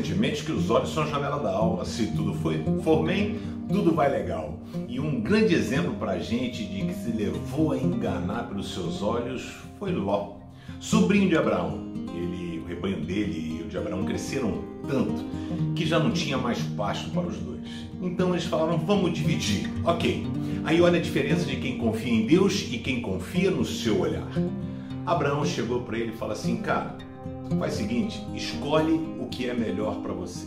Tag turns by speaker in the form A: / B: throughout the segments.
A: constantemente que os olhos são a janela da alma. Se tudo foi, for bem, tudo vai legal. E um grande exemplo para a gente de que se levou a enganar pelos seus olhos foi Ló, sobrinho de Abraão. Ele, o rebanho dele e o de Abraão cresceram tanto que já não tinha mais pasto para os dois. Então eles falaram: vamos dividir. Ok. Aí olha a diferença de quem confia em Deus e quem confia no seu olhar. Abraão chegou para ele e falou assim: cara, faz o seguinte, escolhe o que é melhor para você.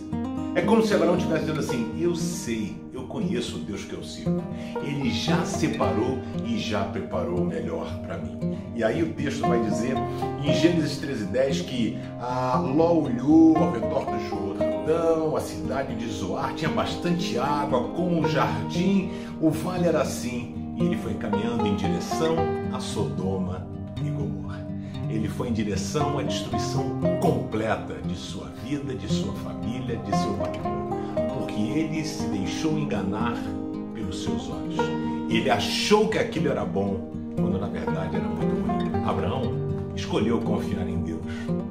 A: É como se Abraão estivesse dizendo assim: Eu sei, eu conheço o Deus que eu sirvo. Ele já separou e já preparou o melhor para mim. E aí o texto vai dizer em Gênesis 13:10 que a Ló olhou ao redor do Jordão, a cidade de Zoar tinha bastante água, com um jardim, o vale era assim. E ele foi caminhando em direção a Sodoma e Gomorra. Ele foi em direção à destruição completa de sua vida, de sua família, de seu patrimônio, porque ele se deixou enganar pelos seus olhos. Ele achou que aquilo era bom, quando na verdade era muito ruim. Abraão escolheu confiar em Deus.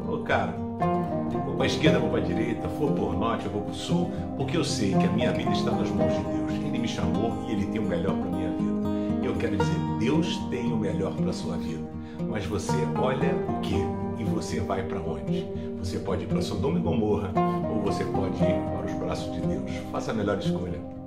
A: Falou, cara, vou para a esquerda, vou para a direita, for por norte, eu vou para o sul, porque eu sei que a minha vida está nas mãos de Deus. Ele me chamou e ele tem o melhor para minha vida. Eu quero dizer, Deus tem o melhor para sua vida. Mas você olha o que? E você vai para onde? Você pode ir para Sodoma e Gomorra ou você pode ir para os braços de Deus. Faça a melhor escolha.